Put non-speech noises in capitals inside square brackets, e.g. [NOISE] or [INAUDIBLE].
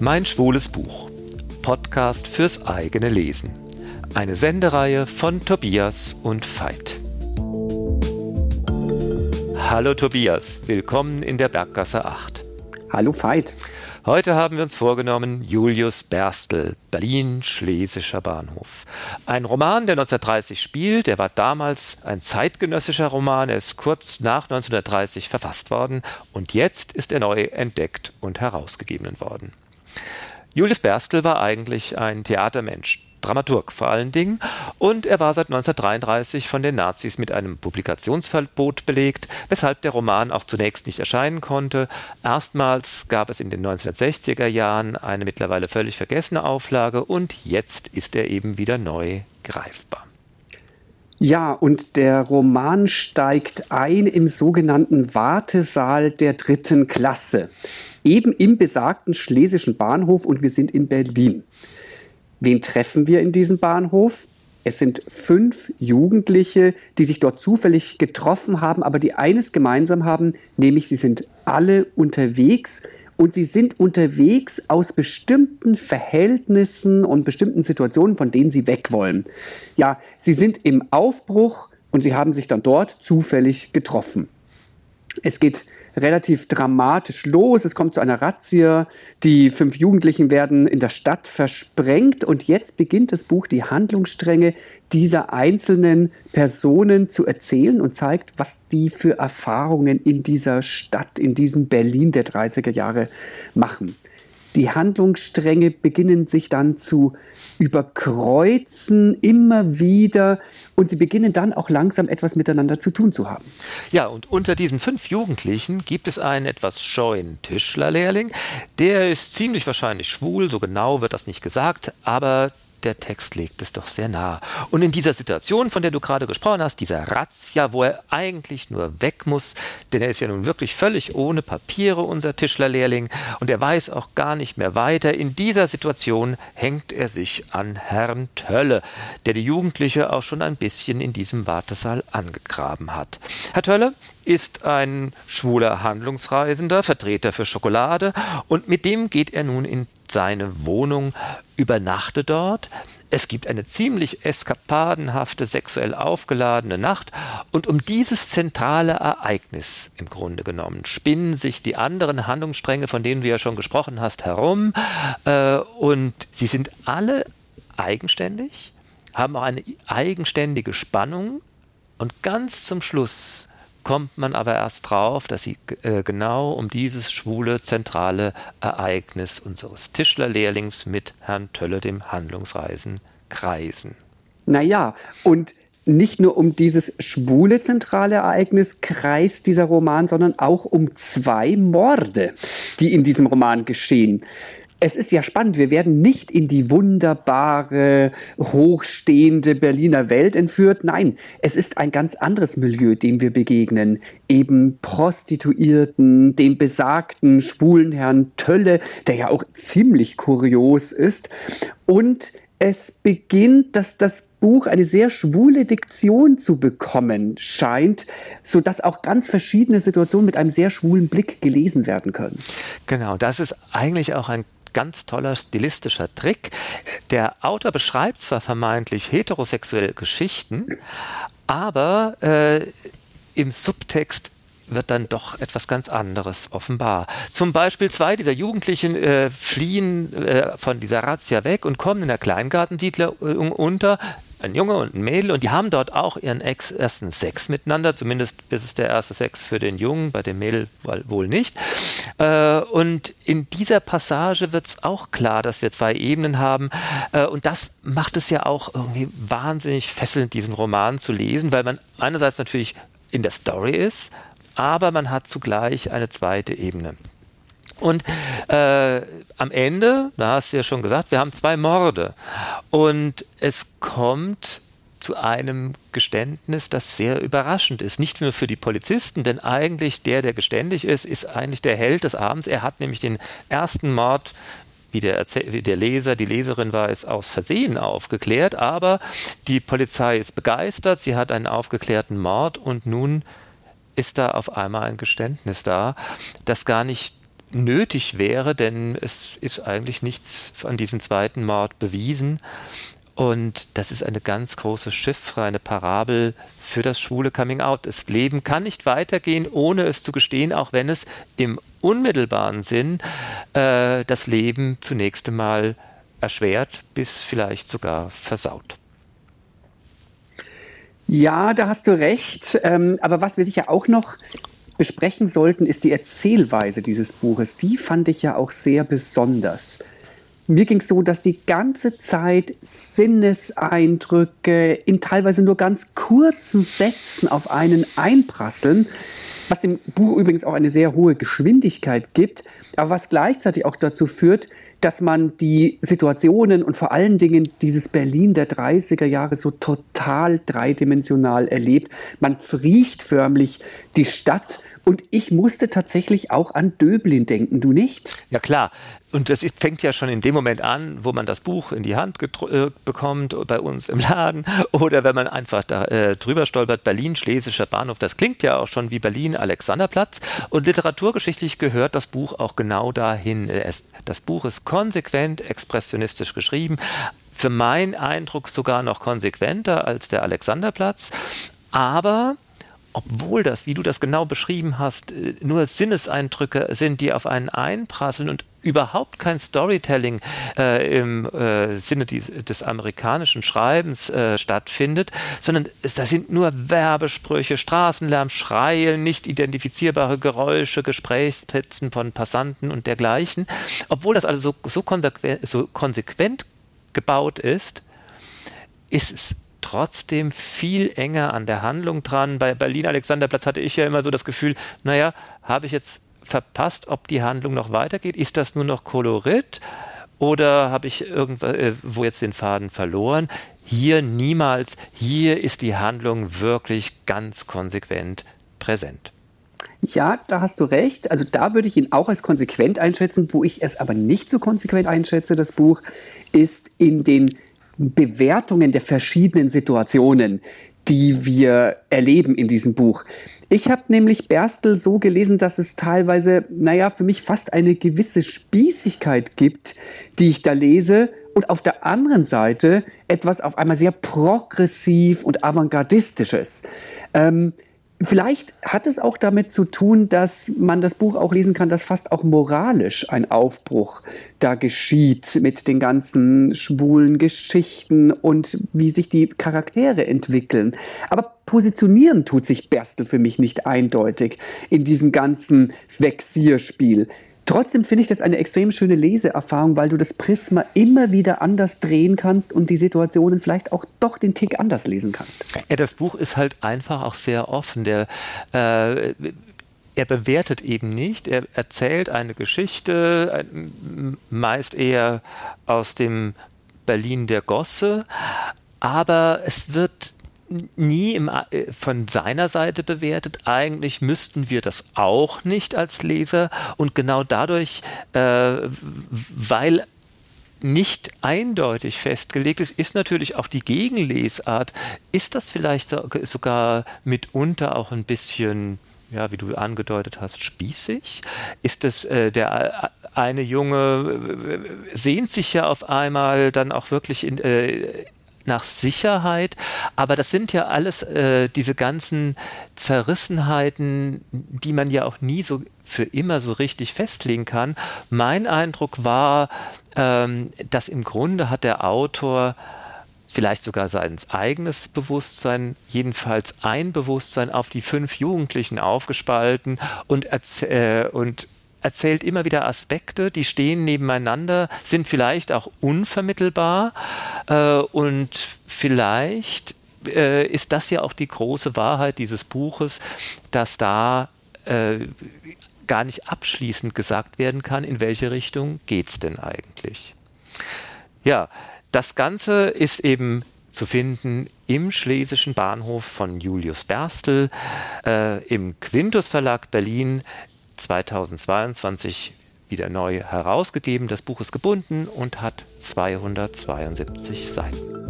Mein schwules Buch. Podcast fürs eigene Lesen. Eine Sendereihe von Tobias und Veit. Hallo Tobias, willkommen in der Berggasse 8. Hallo Veit. Heute haben wir uns vorgenommen Julius Berstel, Berlin-Schlesischer Bahnhof. Ein Roman, der 1930 spielt. Der war damals ein zeitgenössischer Roman. Er ist kurz nach 1930 verfasst worden und jetzt ist er neu entdeckt und herausgegeben worden. Julius Berstel war eigentlich ein Theatermensch, Dramaturg vor allen Dingen, und er war seit 1933 von den Nazis mit einem Publikationsverbot belegt, weshalb der Roman auch zunächst nicht erscheinen konnte. Erstmals gab es in den 1960er Jahren eine mittlerweile völlig vergessene Auflage und jetzt ist er eben wieder neu greifbar. Ja, und der Roman steigt ein im sogenannten Wartesaal der dritten Klasse, eben im besagten schlesischen Bahnhof und wir sind in Berlin. Wen treffen wir in diesem Bahnhof? Es sind fünf Jugendliche, die sich dort zufällig getroffen haben, aber die eines gemeinsam haben, nämlich sie sind alle unterwegs und sie sind unterwegs aus bestimmten Verhältnissen und bestimmten Situationen, von denen sie weg wollen. Ja, sie sind im Aufbruch und sie haben sich dann dort zufällig getroffen. Es geht relativ dramatisch los. Es kommt zu einer Razzia. Die fünf Jugendlichen werden in der Stadt versprengt. Und jetzt beginnt das Buch die Handlungsstränge dieser einzelnen Personen zu erzählen und zeigt, was die für Erfahrungen in dieser Stadt, in diesem Berlin der 30er Jahre machen. Die Handlungsstränge beginnen sich dann zu überkreuzen, immer wieder. Und sie beginnen dann auch langsam etwas miteinander zu tun zu haben. Ja, und unter diesen fünf Jugendlichen gibt es einen etwas scheuen Tischlerlehrling. Der ist ziemlich wahrscheinlich schwul, so genau wird das nicht gesagt, aber der Text legt es doch sehr nah. Und in dieser Situation, von der du gerade gesprochen hast, dieser Razzia, wo er eigentlich nur weg muss, denn er ist ja nun wirklich völlig ohne Papiere, unser Tischlerlehrling, und er weiß auch gar nicht mehr weiter. In dieser Situation hängt er sich an Herrn Tölle, der die Jugendliche auch schon ein bisschen in diesem Wartesaal angegraben hat. Herr Tölle ist ein schwuler Handlungsreisender, Vertreter für Schokolade, und mit dem geht er nun in seine Wohnung, übernachte dort. Es gibt eine ziemlich eskapadenhafte, sexuell aufgeladene Nacht. Und um dieses zentrale Ereignis im Grunde genommen spinnen sich die anderen Handlungsstränge, von denen du ja schon gesprochen hast, herum. Äh, und sie sind alle eigenständig, haben auch eine eigenständige Spannung. Und ganz zum Schluss kommt man aber erst drauf, dass sie äh, genau um dieses schwule zentrale Ereignis unseres Tischlerlehrlings mit Herrn Tölle, dem Handlungsreisen, kreisen. Naja, und nicht nur um dieses schwule zentrale Ereignis kreist dieser Roman, sondern auch um zwei Morde, die in diesem Roman geschehen es ist ja spannend, wir werden nicht in die wunderbare, hochstehende Berliner Welt entführt. Nein, es ist ein ganz anderes Milieu, dem wir begegnen. Eben Prostituierten, dem besagten schwulen Herrn Tölle, der ja auch ziemlich kurios ist. Und es beginnt, dass das Buch eine sehr schwule Diktion zu bekommen scheint, so dass auch ganz verschiedene Situationen mit einem sehr schwulen Blick gelesen werden können. Genau, das ist eigentlich auch ein ganz toller stilistischer Trick. Der Autor beschreibt zwar vermeintlich heterosexuelle Geschichten, aber äh, im Subtext wird dann doch etwas ganz anderes offenbar. Zum Beispiel zwei dieser Jugendlichen äh, fliehen äh, von dieser Razzia weg und kommen in der Kleingartensiedlung unter, ein Junge und ein Mädel und die haben dort auch ihren Ex ersten Sex miteinander. Zumindest ist es der erste Sex für den Jungen, bei dem Mädel wohl nicht. Äh, und in dieser Passage wird es auch klar, dass wir zwei Ebenen haben. Äh, und das macht es ja auch irgendwie wahnsinnig fesselnd, diesen Roman zu lesen, weil man einerseits natürlich in der Story ist, aber man hat zugleich eine zweite Ebene. Und äh, am Ende, da hast du ja schon gesagt, wir haben zwei Morde. Und es kommt zu einem Geständnis, das sehr überraschend ist. Nicht nur für die Polizisten, denn eigentlich der, der geständig ist, ist eigentlich der Held des Abends. Er hat nämlich den ersten Mord wie der, wie der Leser, die Leserin war es aus Versehen aufgeklärt, aber die Polizei ist begeistert, sie hat einen aufgeklärten Mord und nun ist da auf einmal ein Geständnis da, das gar nicht nötig wäre, denn es ist eigentlich nichts an diesem zweiten Mord bewiesen. Und das ist eine ganz große Chiffre, eine Parabel für das schwule Coming Out. Das Leben kann nicht weitergehen, ohne es zu gestehen, auch wenn es im unmittelbaren Sinn äh, das Leben zunächst einmal erschwert, bis vielleicht sogar versaut. Ja, da hast du recht. Ähm, aber was wir sicher auch noch besprechen sollten, ist die Erzählweise dieses Buches. Die fand ich ja auch sehr besonders. Mir ging es so, dass die ganze Zeit Sinneseindrücke in teilweise nur ganz kurzen Sätzen auf einen einprasseln, was dem Buch übrigens auch eine sehr hohe Geschwindigkeit gibt, aber was gleichzeitig auch dazu führt, dass man die Situationen und vor allen Dingen dieses Berlin der 30er Jahre so total dreidimensional erlebt. Man friecht förmlich die Stadt und ich musste tatsächlich auch an Döblin denken, du nicht? Ja klar. Und das fängt ja schon in dem Moment an, wo man das Buch in die Hand äh, bekommt, bei uns im Laden, [LAUGHS] oder wenn man einfach da äh, drüber stolpert, Berlin, Schlesischer Bahnhof, das klingt ja auch schon wie Berlin, Alexanderplatz. Und literaturgeschichtlich gehört das Buch auch genau dahin. Das Buch ist konsequent expressionistisch geschrieben, für meinen Eindruck sogar noch konsequenter als der Alexanderplatz. Aber obwohl das, wie du das genau beschrieben hast, äh, nur Sinneseindrücke sind, die auf einen einprasseln und überhaupt kein Storytelling äh, im äh, Sinne des, des, amerikanischen Schreibens äh, stattfindet, sondern das sind nur Werbesprüche, Straßenlärm, Schreie, nicht identifizierbare Geräusche, Gesprächsfetzen von Passanten und dergleichen. Obwohl das also so, so, konsequent, so konsequent gebaut ist, ist es trotzdem viel enger an der Handlung dran. Bei Berlin Alexanderplatz hatte ich ja immer so das Gefühl, naja, habe ich jetzt verpasst, ob die Handlung noch weitergeht? Ist das nur noch Kolorit? Oder habe ich irgendwo äh, wo jetzt den Faden verloren? Hier niemals. Hier ist die Handlung wirklich ganz konsequent präsent. Ja, da hast du recht. Also da würde ich ihn auch als konsequent einschätzen. Wo ich es aber nicht so konsequent einschätze, das Buch, ist in den Bewertungen der verschiedenen Situationen, die wir erleben in diesem Buch. Ich habe nämlich Berstel so gelesen, dass es teilweise, naja, für mich fast eine gewisse Spießigkeit gibt, die ich da lese. Und auf der anderen Seite etwas auf einmal sehr progressiv und avantgardistisches. Ähm, Vielleicht hat es auch damit zu tun, dass man das Buch auch lesen kann, dass fast auch moralisch ein Aufbruch da geschieht mit den ganzen schwulen Geschichten und wie sich die Charaktere entwickeln. Aber positionieren tut sich Berstel für mich nicht eindeutig in diesem ganzen Vexierspiel. Trotzdem finde ich das eine extrem schöne Leseerfahrung, weil du das Prisma immer wieder anders drehen kannst und die Situationen vielleicht auch doch den Tick anders lesen kannst. Ja, das Buch ist halt einfach auch sehr offen. Der äh, er bewertet eben nicht, er erzählt eine Geschichte, meist eher aus dem Berlin der Gosse, aber es wird nie im, äh, von seiner Seite bewertet. Eigentlich müssten wir das auch nicht als Leser und genau dadurch, äh, weil nicht eindeutig festgelegt ist, ist natürlich auch die Gegenlesart. Ist das vielleicht sogar mitunter auch ein bisschen, ja, wie du angedeutet hast, spießig? Ist das äh, der äh, eine Junge äh, sehnt sich ja auf einmal dann auch wirklich in, äh, nach Sicherheit, aber das sind ja alles äh, diese ganzen Zerrissenheiten, die man ja auch nie so für immer so richtig festlegen kann. Mein Eindruck war, ähm, dass im Grunde hat der Autor vielleicht sogar sein eigenes Bewusstsein, jedenfalls ein Bewusstsein auf die fünf Jugendlichen aufgespalten und, äh, und erzählt immer wieder Aspekte, die stehen nebeneinander, sind vielleicht auch unvermittelbar äh, und vielleicht äh, ist das ja auch die große Wahrheit dieses Buches, dass da äh, gar nicht abschließend gesagt werden kann, in welche Richtung geht es denn eigentlich. Ja, das Ganze ist eben zu finden im Schlesischen Bahnhof von Julius Berstel, äh, im Quintus Verlag Berlin 2022 wieder neu herausgegeben. Das Buch ist gebunden und hat 272 Seiten.